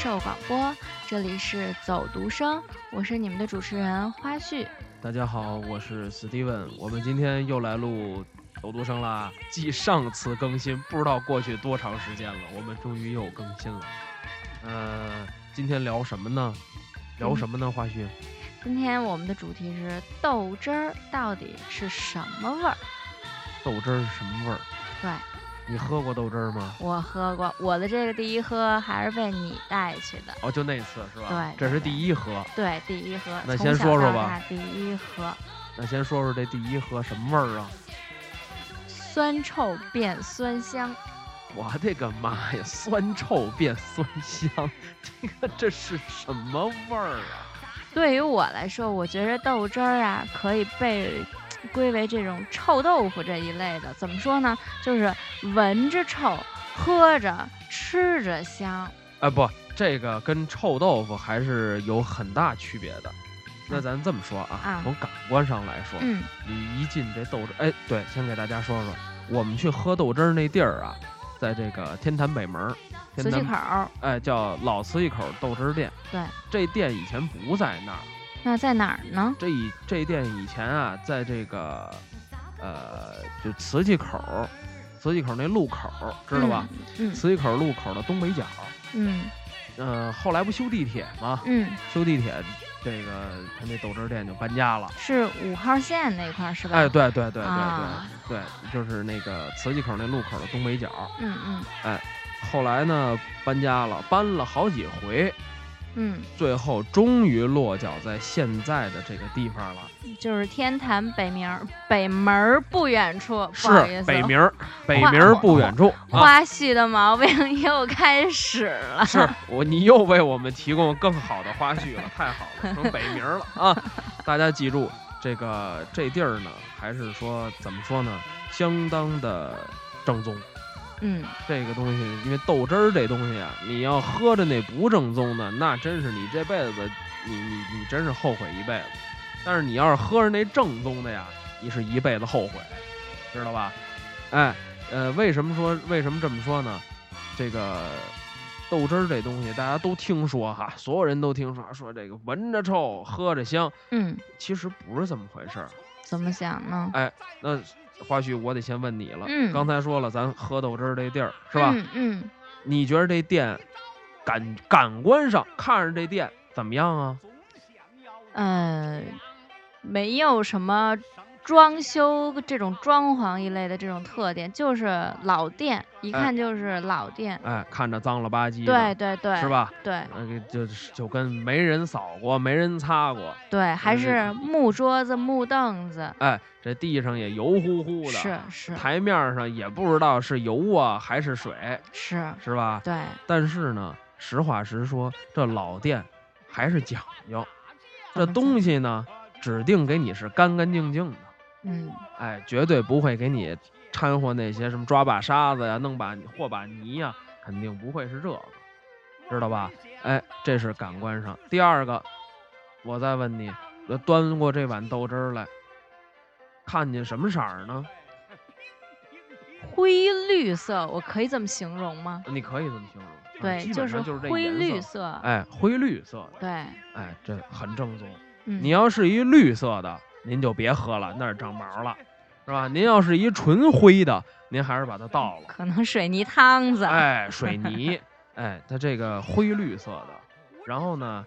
听教授广播，这里是走读生，我是你们的主持人花絮。大家好，我是 Steven，我们今天又来录走读生啦。继上次更新，不知道过去多长时间了，我们终于又更新了。呃，今天聊什么呢？聊什么呢？花絮？今天我们的主题是豆汁儿到底是什么味儿？豆汁儿是什么味儿？对你喝过豆汁儿吗？我喝过，我的这个第一喝还是被你带去的。哦，就那次是吧？对这是第一喝。对，第一喝。那先说说吧第一喝，那先说说这第一喝什么味儿啊？酸臭变酸香。我的个妈呀！酸臭变酸香，这个这是什么味儿啊？对于我来说，我觉着豆汁儿啊，可以被归为这种臭豆腐这一类的。怎么说呢？就是闻着臭，喝着吃着香。哎，不，这个跟臭豆腐还是有很大区别的。那咱这么说啊，啊从感官上来说，嗯你一进这豆汁，哎，对，先给大家说说，我们去喝豆汁儿那地儿啊，在这个天坛北门瓷器坛口儿。哎，叫老瓷器口豆汁儿店。对，这店以前不在那儿，那在哪儿呢？这以这店以前啊，在这个呃，就瓷器口儿，瓷器口那路口，知道吧？嗯瓷器口路口的东北角。嗯嗯、后来不修地铁吗？嗯，修地铁，这个他那豆汁儿店就搬家了。是五号线那块儿是吧？哎，。对对对对对、啊对，就是那个瓷器口那路口的东北角。嗯嗯哎后来呢，搬家了，搬了好几回，嗯，最后终于落脚在现在的这个地方了，就是天坛北门儿北门儿不远处。是北明儿，北明儿不远处啊。花絮的毛病 又开始了。是我，你又为我们提供更好的花絮了，太好了，成北名儿了 啊！大家记住，这个这地儿呢，还是说怎么说呢，相当的正宗。嗯，这个东西，因为豆汁儿这东西啊，你要喝着那不正宗的，那真是你这辈子，你你你真是后悔一辈子。但是你要是喝着那正宗的呀，你是一辈子后悔，知道吧？哎，呃，为什么说为什么这么说呢？这个豆汁儿这东西大家都听说哈，所有人都听说，说这个闻着臭，喝着香，嗯，其实不是这么回事儿。怎么想呢？哎那花絮我得先问你了，嗯刚才说了，咱喝豆汁儿这地儿是吧？嗯嗯，你觉得这店感感官上看着这店怎么样啊？呃，没有什么装修这种装潢一类的这种特点，就是老店，一哎看就是老店。哎，看着脏了吧唧的，对对对，是？吧？对那个就是就跟没人扫过，没人擦过，对，还是木桌子、木凳子。哎，这地上也油乎乎的，是是台面上也不知道是油啊还是水，是，是吧？对，但是呢，实话实说，这老店还是讲究，这东西呢，指定给你是干干净净的。嗯哎，绝对不会给你掺和那些什么抓把沙子呀、弄把和把泥呀，肯定不会是这个，知道吧？哎，这是感官上。第二个，我再问你，呃端过这碗豆汁儿来，看见什么色儿呢？灰绿色，我可以这么形容吗？你可以这么形容，啊对，基就是就是灰。绿色。哎，灰绿色的，对，哎，这很正宗。嗯，你要是一绿色的，您就别喝了，那是长毛了，是吧？您要是一纯灰的，您还是把它倒了。可能水泥汤子。哎，水泥，哎，它这个灰绿色的，然后呢，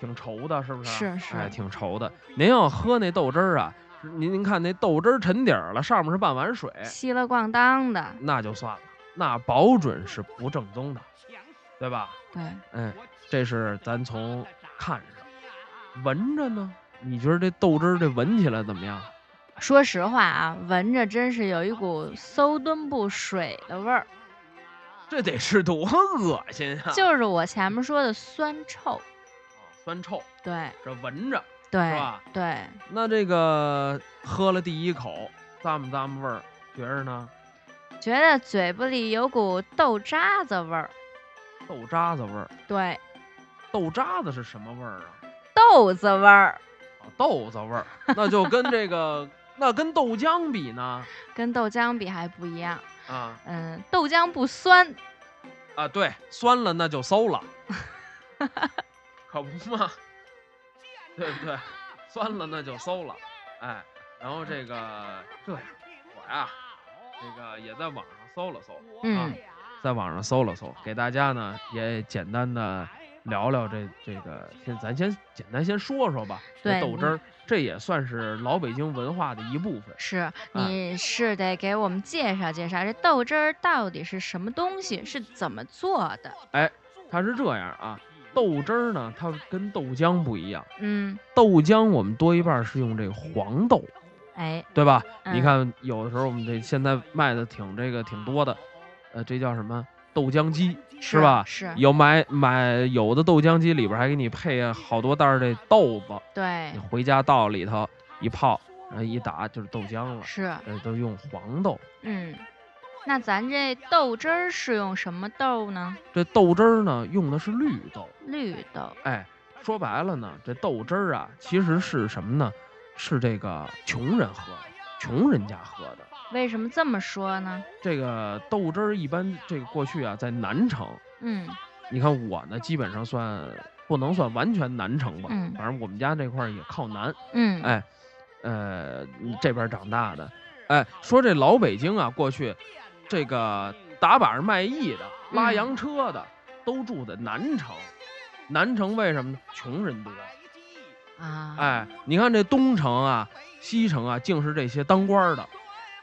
挺稠的，是不是？是是哎，挺稠的。您要喝那豆汁儿啊，您您看那豆汁儿沉底儿了，上面是半碗水，稀了咣当的。那就算了，那保准是不正宗的，对吧？对，哎，这是咱从看上，闻着呢，你觉得这豆汁儿这闻起来怎么样？说实话啊，闻着真是有一股馊墩布水的味儿，这得是多恶心啊！就是我前面说的酸臭。酸臭，对这闻着对是吧？对，那这个喝了第一口，咂么咂么味儿，觉着呢，觉得嘴巴里有股豆渣子味儿。豆渣子味儿。对，豆渣子是什么味儿啊？豆子味儿，啊，豆子味儿，那就跟这个 那跟豆浆比呢？跟豆浆比还不一样。啊。嗯，豆浆不酸，啊，对，酸了那就馊了，可不嘛，对不对？酸了那就馊了，哎，然后这个这样，我呀，这个也在网上搜了搜，嗯，在网上搜了搜，给大家呢也简单的聊聊这这个，先咱先简单先说说吧，这对豆汁儿，这也算是老北京文化的一部分。是，你是得给我们介绍介绍这豆汁儿到底是什么东西，是怎么做的？哎它是这样啊，豆汁儿呢，它跟豆浆不一样，嗯，豆浆我们多一半是用这个黄豆，哎，对吧？嗯你看有的时候我们这现在卖的挺这个挺多的，呃，这叫什么豆浆机是吧？是，有买买有的豆浆机里边还给你配好多袋儿这豆子，对你，回家倒里头一泡，然后一打就是豆浆了。是，呃，都用黄豆。嗯，那咱这豆汁儿是用什么豆呢？这豆汁儿呢，用的是绿豆。绿豆，哎，说白了呢，这豆汁儿啊，其实是什么呢？是这个穷人喝的，穷人家喝的。为什么这么说呢？这个豆汁儿一般，这个过去啊，在南城，嗯你看我呢，基本上算不能算完全南城吧，嗯反正我们家这块儿也靠南。嗯，哎，呃，这边长大的，哎，说这老北京啊，过去这个打把式卖艺的、拉嗯洋车的，都住在南城。南城为什么呢？穷人多。啊，，哎，你看这东城啊、西城啊，竟是这些当官儿的，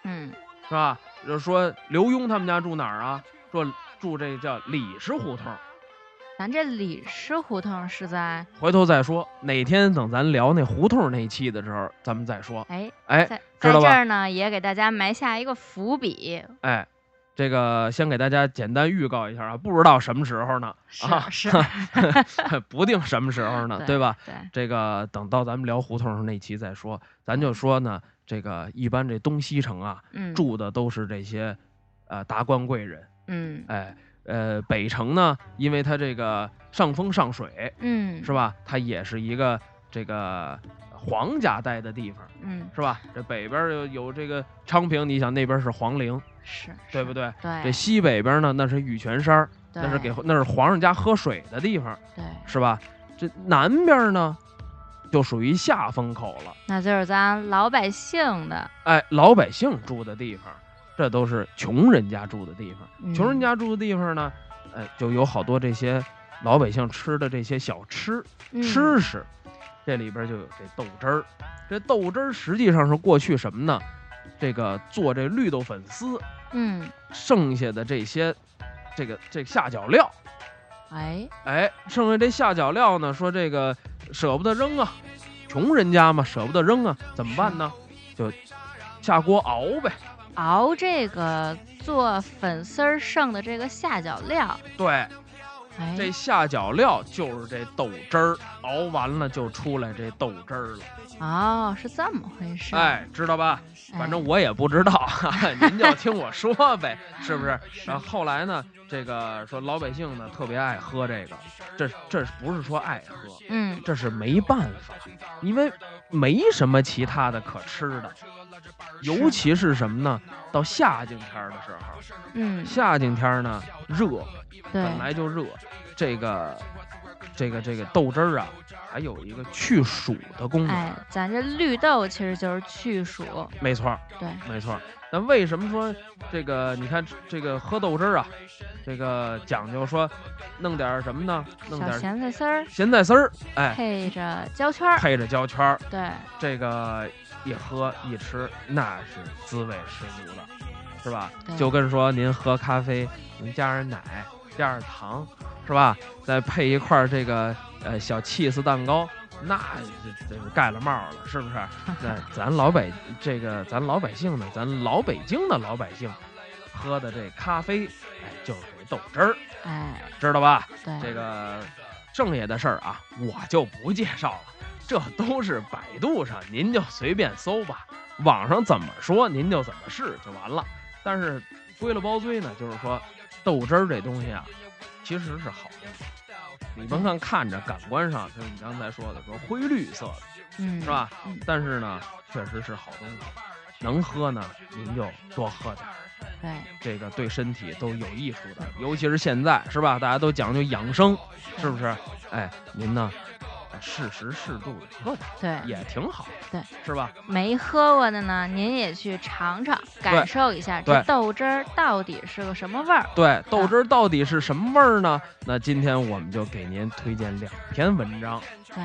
嗯，是吧？就是说刘墉他们家住哪儿啊？说住这叫李氏胡同。咱这李氏胡同是在，回头再说，哪天等咱聊那胡同那期的时候，咱们再说。哎，哎在在这儿呢，也给大家埋下一个伏笔，哎，这个先给大家简单预告一下啊，不知道什么时候呢，是啊，是，不定什么时候呢，对吧？对，这个等到咱们聊胡同那期再说，咱就说呢，这个一般这东西城啊，嗯，住的都是这些呃达官贵人，嗯哎，呃，北城呢，因为它这个上风上水，嗯，是吧？它也是一个这个皇家待的地方，嗯，是吧？这北边有有这个昌平，你想那边是皇陵，是，对不对？对？这西北边呢，那是玉泉山儿，那是给那是皇上家喝水的地方，对，是吧？这南边呢，就属于下风口了，那就是咱老百姓的，哎，老百姓住的地方，这都是穷人家住的地方。嗯穷人家住的地方呢，哎，就有好多这些老百姓吃的这些小吃嗯吃食，这里边就有这豆汁儿。这豆汁儿实际上是过去什么呢？这个做这绿豆粉丝嗯，剩下的这些，这个这下脚料，哎，哎，剩下这下脚料呢，说这个舍不得扔啊，穷人家嘛，舍不得扔啊，怎么办呢？就下锅熬呗。熬这个做粉丝儿剩的这个下脚料，对，哎，这下脚料就是这豆汁儿，熬完了就出来这豆汁儿了。哦，是这么回事，哎，知道吧？哎，反正我也不知道，您就听我说呗，是不是？然后后来呢，这个说老百姓呢特别爱喝这个，这这不是说爱喝，嗯，这是没办法，因为没什么其他的可吃的，尤其是什么呢？到夏景天儿的时候，嗯，夏景天儿呢热，对，本来就热，这个这个这个豆汁儿啊，还有一个去暑的功能，哎，咱这绿豆其实就是去暑，没错，对，没错。那为什么说这个？你看这个喝豆汁儿啊，这个讲究说弄点什么呢？弄点咸菜丝儿咸菜丝儿，哎，配着胶圈儿，配着胶圈儿，对，这个一喝一吃，那是滋味十足的，是吧？就跟说您喝咖啡，您加上奶，加上糖，是吧？再配一块这个呃小 cheese 蛋糕，那这这盖了帽了，是不是？那 咱老百这个咱老百姓呢，咱老北京的老百姓喝的这咖啡，哎，就是这豆汁儿，哎，知道吧？对，这个剩下的事儿啊，我就不介绍了，这都是百度上，您就随便搜吧，网上怎么说您就怎么试就完了。但是归了包堆呢，就是说豆汁儿这东西啊，其实是好东西。你甭看看着感官上，就是你刚才说的说灰绿色的，嗯，是吧？嗯，但是呢，确实是好东西。能喝呢，您就多喝点儿，对，这个对身体都有益处的。尤其是现在，是吧？大家都讲究养生，是不是？哎，您呢，哎适时适度的喝点对，也挺好，对，是吧？没喝过的呢，您也去尝尝，感受一下这豆汁儿到底是个什么味儿。对，豆汁儿到底是什么味儿呢？那今天我们就给您推荐两篇文章。对，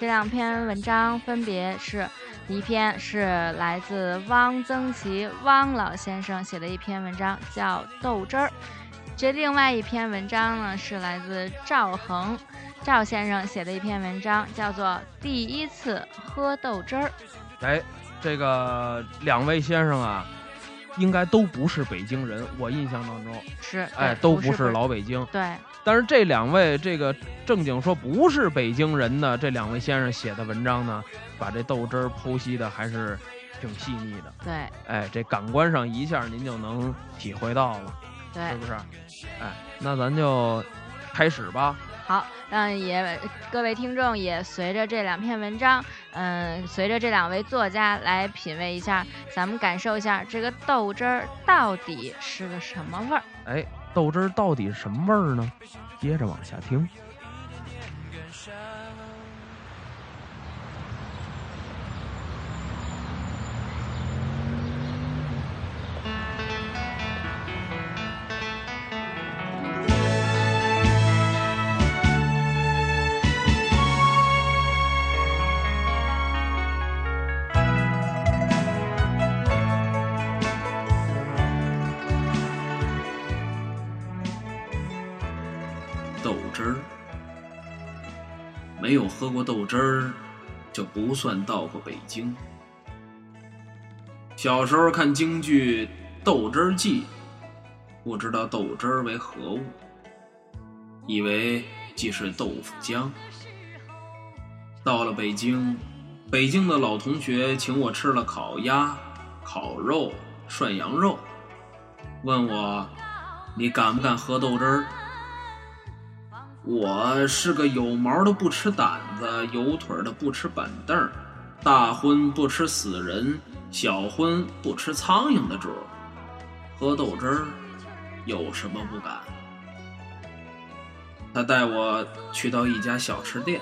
这两篇文章分别是，一篇是来自汪曾祺汪老先生写的一篇文章，叫《豆汁儿》。这另外一篇文章呢，是来自赵恒赵先生写的一篇文章，叫做《第一次喝豆汁儿》。哎，这个两位先生啊，应该都不是北京人，我印象当中，是，哎，都不是老北京。对，但是这两位这个正经说不是北京人的这两位先生写的文章呢，把这豆汁儿剖析的还是挺细腻的。对，哎，这感官上一下您就能体会到了，对是，不是？哎，那咱就开始吧。好，让也各位听众也随着这两篇文章，嗯，随着这两位作家来品味一下，咱们感受一下这个豆汁儿到底是个什么味儿。哎，豆汁儿到底是什么味儿呢？接着往下听。喝过豆汁儿，就不算到过北京。小时候看京剧《豆汁儿记》，不知道豆汁儿为何物，以为即是豆腐浆。到了北京，北京的老同学请我吃了烤鸭、烤肉、涮羊肉，问我你敢不敢喝豆汁儿？我是个有毛的不吃胆子，有腿的不吃板凳，大荤不吃死人，小荤不吃苍蝇的主。喝豆汁儿有什么不敢？他带我去到一家小吃店，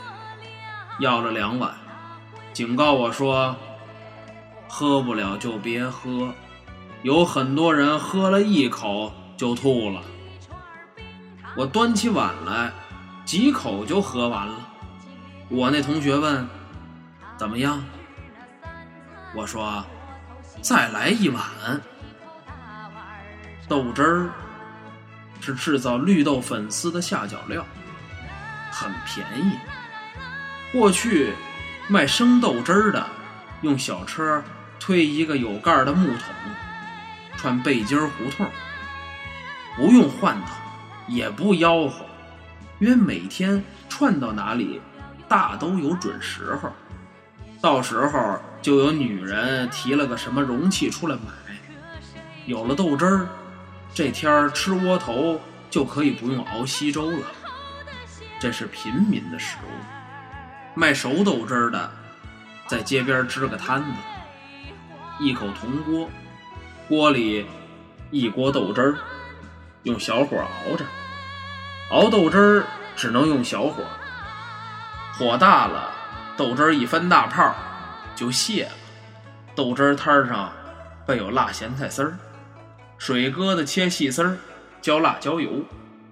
要了两碗，警告我说：“喝不了就别喝，有很多人喝了一口就吐了。”我端起碗来。几口就喝完了。我那同学问：“怎么样？”我说：“再来一碗。”豆汁儿是制造绿豆粉丝的下脚料，很便宜。过去卖生豆汁儿的，用小车推一个有盖儿的木桶，穿背筋胡同，不用换头，也不吆喝。因为每天串到哪里，大都有准时候，到时候就有女人提了个什么容器出来买。有了豆汁儿，这天儿吃窝头就可以不用熬稀粥了。这是平民的食物。卖熟豆汁儿的，在街边支个摊子，一口铜锅，锅里一锅豆汁儿，用小火熬着。熬豆汁儿只能用小火，火大了，豆汁儿一翻大泡就泄了。豆汁儿摊上备有辣咸菜丝儿，水疙瘩切细丝儿，浇辣椒油，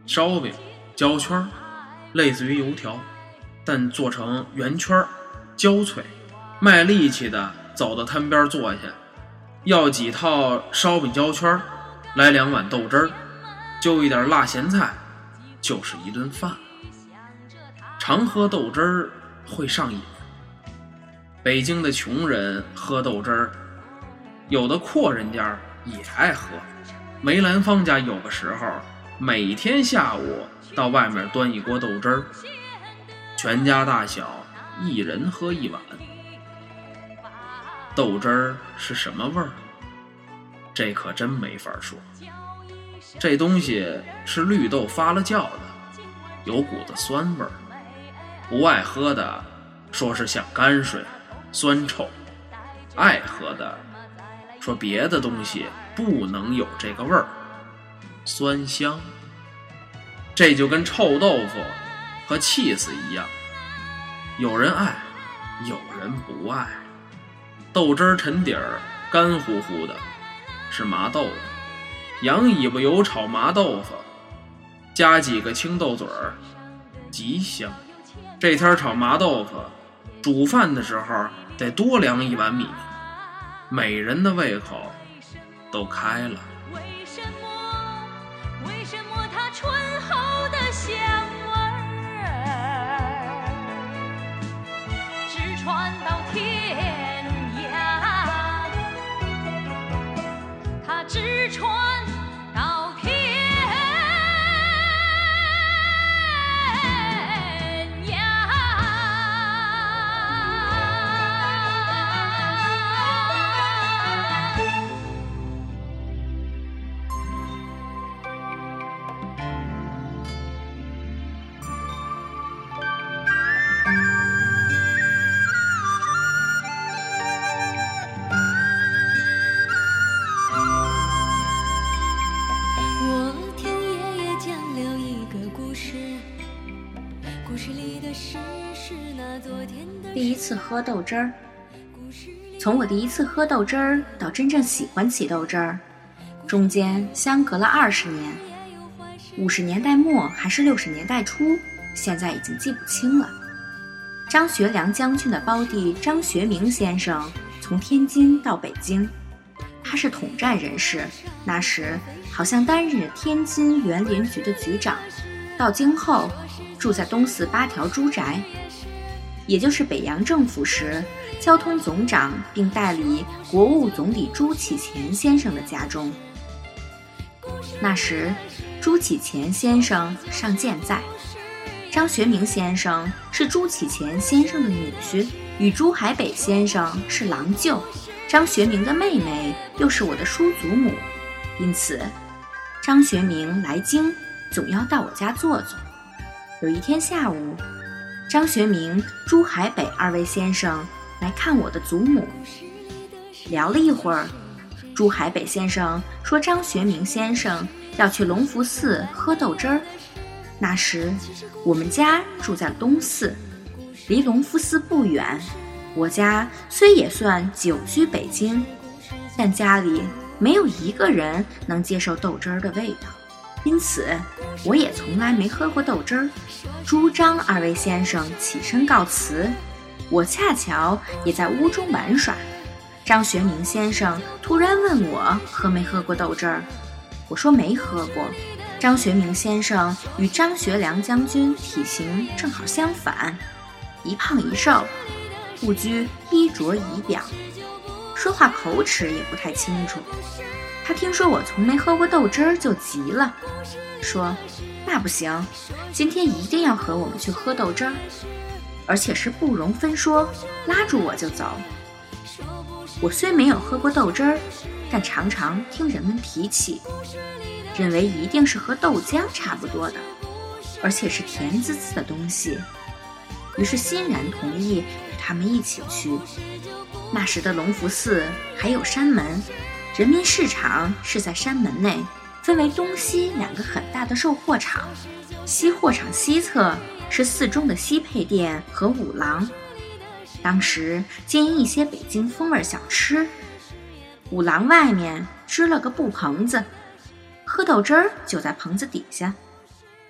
烧饼、焦圈儿，类似于油条，但做成圆圈儿，焦脆。卖力气的走到摊边坐下，要几套烧饼焦圈儿，来两碗豆汁儿，就一点辣咸菜。就是一顿饭。常喝豆汁儿会上瘾，北京的穷人喝豆汁儿，有的阔人家也爱喝。梅兰芳家有个时候，每天下午到外面端一锅豆汁儿，全家大小一人喝一碗。豆汁儿是什么味儿？这可真没法说。这东西是绿豆发了酵的，有股子酸味儿。不爱喝的说是像泔水。酸臭，爱喝的说别的东西不能有这个味儿，酸香。这就跟臭豆腐和气死一样，有人爱，有人不爱。豆汁儿沉底儿，干乎乎的，是麻豆腐。羊尾巴油炒麻豆腐，加几个青豆嘴儿，极香。这天炒麻豆腐。煮饭的时候得多量一碗米，每人的胃口都开了。喝豆汁儿，从我第一次喝豆汁儿到真正喜欢起豆汁儿，中间相隔了二十年，五十年代末还是六十年代初，现在已经记不清了。张学良将军的胞弟张学明先生从天津到北京，他是统战人士，那时好像担任天津园林局的局长，到京后住在东四八条朱宅。也就是北洋政府时，交通总长并代理国务总理朱启潜先生的家中。那时，朱启潜先生尚健在，张学明先生是朱启潜先生的女婿，与朱海北先生是郎舅，张学明的妹妹又是我的叔祖母，因此，张学明来京总要到我家坐坐。有一天下午。张学明、朱海北二位先生来看我的祖母，聊了一会儿。朱海北先生说：“张学明先生要去隆福寺喝豆汁儿。”那时我们家住在东寺，离隆福寺不远。我家虽也算久居北京，但家里没有一个人能接受豆汁儿的味道。因此，我也从来没喝过豆汁儿。朱张二位先生起身告辞，我恰巧也在屋中玩耍。张学明先生突然问我喝没喝过豆汁儿，我说没喝过。张学明先生与张学良将军体型正好相反，一胖一瘦，不拘衣着仪表，说话口齿也不太清楚。他听说我从没喝过豆汁儿，就急了，说：“那不行，今天一定要和我们去喝豆汁儿，而且是不容分说，拉住我就走。”我虽没有喝过豆汁儿，但常常听人们提起，认为一定是和豆浆差不多的，而且是甜滋滋的东西，于是欣然同意与他们一起去。那时的隆福寺还有山门。人民市场是在山门内，分为东西两个很大的售货场。西货场西侧是寺中的西配店和五郎，当时经营一些北京风味小吃。五郎外面支了个布棚子，喝豆汁儿就在棚子底下。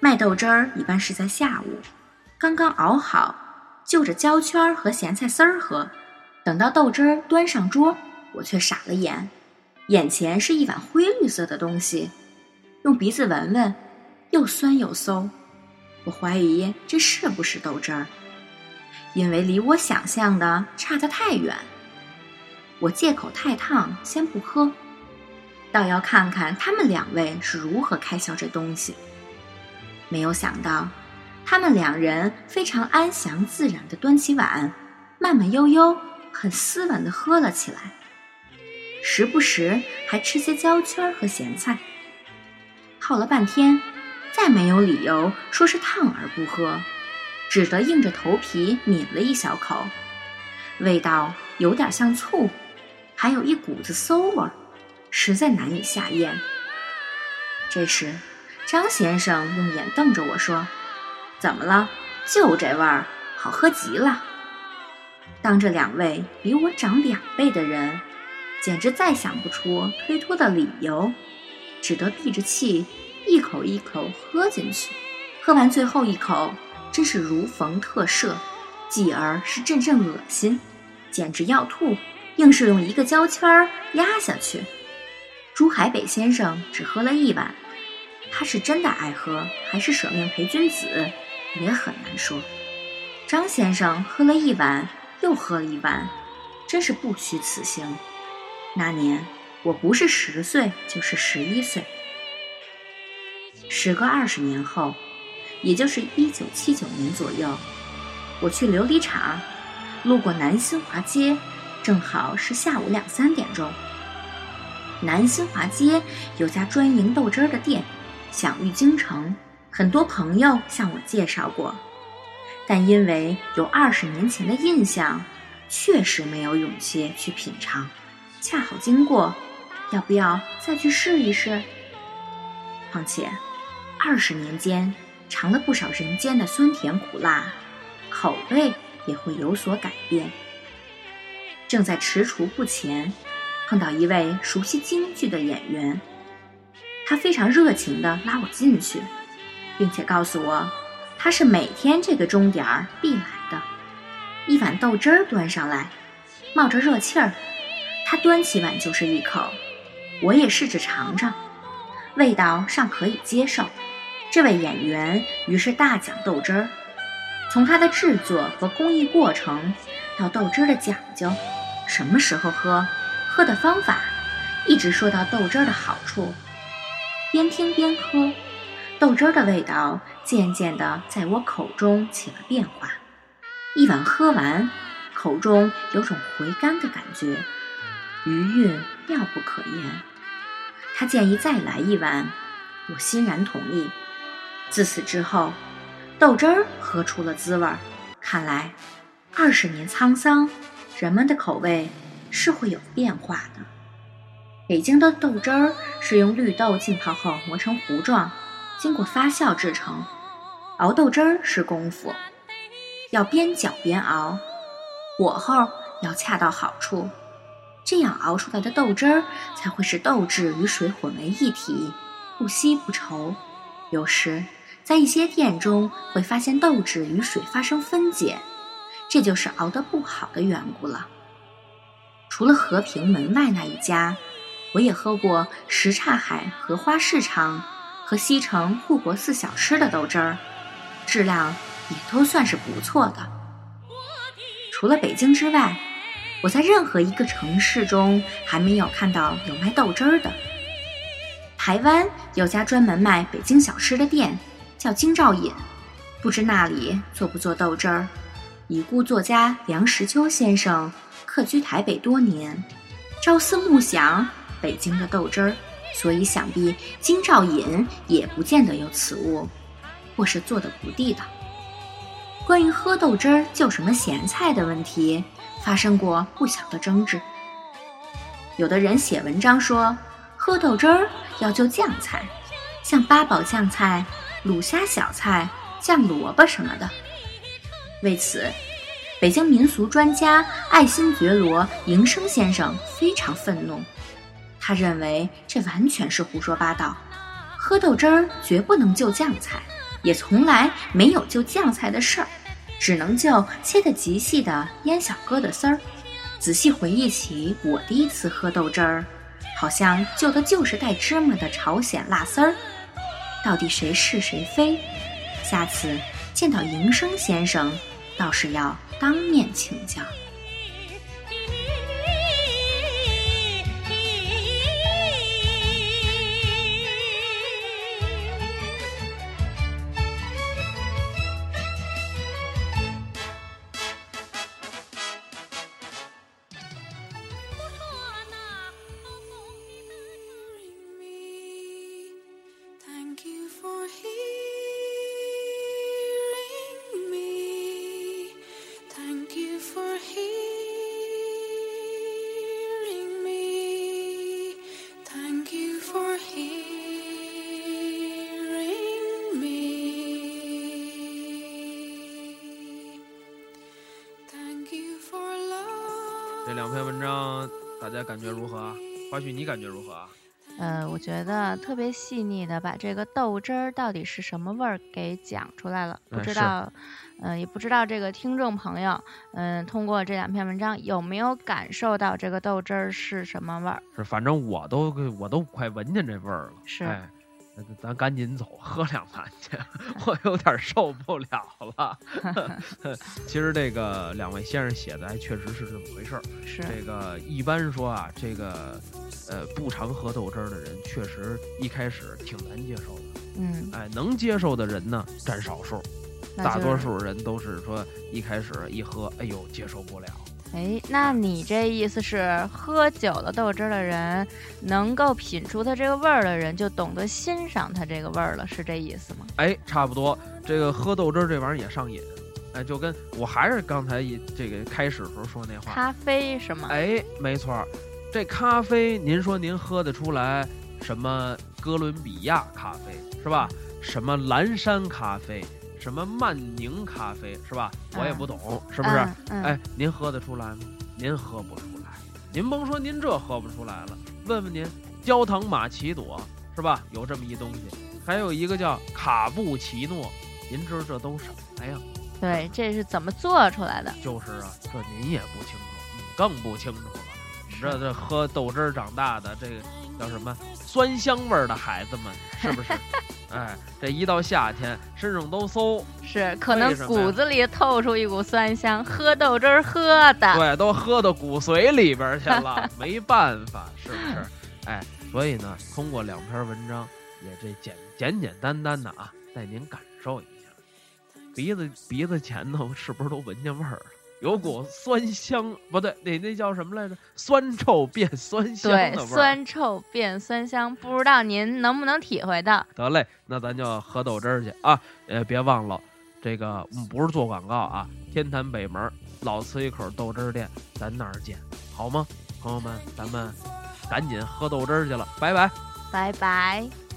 卖豆汁儿一般是在下午，刚刚熬好，就着焦圈和咸菜丝儿喝。等到豆汁儿端上桌，我却傻了眼。眼前是一碗灰绿色的东西，用鼻子闻闻，又酸又馊。我怀疑这是不是豆汁儿？因为离我想象的差得太远。我借口太烫，先不喝，倒要看看他们两位是如何开销这东西。没有想到，他们两人非常安详自然地端起碗，慢慢悠悠、很斯文地喝了起来，时不时还吃些焦圈和咸菜。耗了半天，再没有理由说是烫而不喝，只得硬着头皮抿了一小口，味道有点像醋。还有一股子馊味儿，实在难以下咽。这时，张先生用眼瞪着我说：“怎么了？就这味儿，好喝极了。”当着两位比我长两倍的人，简直再想不出推脱的理由，只得闭着气，一口一口喝进去。喝完最后一口，真是如逢特赦，继而是阵阵恶心，简直要吐。硬是用一个胶圈儿压下去。朱海北先生只喝了一碗，他是真的爱喝，还是舍命陪君子，也很难说。张先生喝了一碗，又喝了一碗，真是不虚此行。那年我不是十岁，就是十一岁。时隔二十年后，也就是一九七九年左右，我去琉璃厂，路过南新华街。正好是下午两三点钟，南新华街有家专营豆汁儿的店，享誉京城，很多朋友向我介绍过，但因为有二十年前的印象，确实没有勇气去品尝。恰好经过，要不要再去试一试？况且，二十年间尝了不少人间的酸甜苦辣，口味也会有所改变。正在踟蹰不前，碰到一位熟悉京剧的演员，他非常热情地拉我进去，并且告诉我，他是每天这个钟点儿必来的。一碗豆汁儿端上来，冒着热气儿，他端起碗就是一口，我也试着尝尝，味道尚可以接受。这位演员于是大讲豆汁儿，从它的制作和工艺过程，到豆汁儿的讲究。什么时候喝，喝的方法，一直说到豆汁儿的好处。边听边喝，豆汁儿的味道渐渐地在我口中起了变化。一碗喝完，口中有种回甘的感觉，余韵妙不可言。他建议再来一碗，我欣然同意。自此之后，豆汁儿喝出了滋味儿。看来，二十年沧桑。人们的口味是会有变化的。北京的豆汁儿是用绿豆浸泡后磨成糊状，经过发酵制成。熬豆汁儿是功夫，要边搅边熬，火候要恰到好处，这样熬出来的豆汁儿才会使豆质与水混为一体，不稀不稠。有时在一些店中会发现豆质与水发生分解。这就是熬得不好的缘故了。除了和平门外那一家，我也喝过什刹海荷花市场和西城护国寺小吃的豆汁儿，质量也都算是不错的。除了北京之外，我在任何一个城市中还没有看到有卖豆汁儿的。台湾有家专门卖北京小吃的店，叫京兆尹，不知那里做不做豆汁儿。已故作家梁实秋先生客居台北多年，朝思暮想北京的豆汁儿，所以想必京兆尹也不见得有此物，或是做的不地道。关于喝豆汁儿就什么咸菜的问题，发生过不小的争执。有的人写文章说，喝豆汁儿要就酱菜，像八宝酱菜、卤虾小菜、酱萝卜什么的。为此，北京民俗专家爱新觉罗迎生先生非常愤怒。他认为这完全是胡说八道，喝豆汁儿绝不能就酱菜，也从来没有就酱菜的事儿，只能就切得极细的腌小疙瘩丝儿。仔细回忆起我第一次喝豆汁儿，好像就的就是带芝麻的朝鲜辣丝儿。到底谁是谁非？下次。见到营生先生，倒是要当面请教。两篇文章大家感觉如何？花絮你感觉如何？呃，我觉得特别细腻的把这个豆汁儿到底是什么味儿给讲出来了。不知道，呃，也不知道这个听众朋友，嗯，通过这两篇文章有没有感受到这个豆汁儿是什么味儿？是，反正我都我都快闻见这味儿了。是。咱赶紧走，喝两盘去，我有点受不了了。其实这个两位先生写的还确实是这么回事儿。是这个一般说啊，这个呃不常喝豆汁儿的人，确实一开始挺难接受的。嗯，哎，能接受的人呢占少数，大多数人都是说一开始一喝，哎呦接受不了。哎，那你这意思是，喝酒了豆汁儿的人，能够品出它这个味儿的人，就懂得欣赏它这个味儿了，是这意思吗？哎，差不多。这个喝豆汁儿这玩意儿也上瘾，哎，就跟我还是刚才一这个开始时候说那话，咖啡是吗？哎，没错，这咖啡，您说您喝得出来什么哥伦比亚咖啡是吧？什么蓝山咖啡？什么曼宁咖啡是吧？我也不懂，是不是？哎，您喝得出来吗？您喝不出来。您甭说您这喝不出来了，问问您，焦糖玛奇朵是吧？有这么一东西，还有一个叫卡布奇诺，您知道这都什么呀？对，这是怎么做出来的？就是啊，这您也不清楚，你更不清楚了。你这这喝豆汁儿长大的，这个叫什么酸香味儿的孩子们，是不是？哎，这一到夏天，身上都馊，是可能骨子里透出一股酸香，喝豆汁儿喝的，对，都喝到骨髓里边去了，没办法，是不是？哎，所以呢，通过两篇文章，也这简简简单单的啊，带您感受一下，鼻子鼻子前头是不是都闻见味儿了？有股酸香，不对，那那叫什么来着？酸臭变酸香对，酸臭变酸香，不知道您能不能体会到？得嘞，那咱就喝豆汁儿去啊！呃，别忘了，这个我们不是做广告啊，天坛北门老磁一口豆汁儿店，咱那儿见，好吗？朋友们，咱们赶紧喝豆汁儿去了，拜拜，拜拜。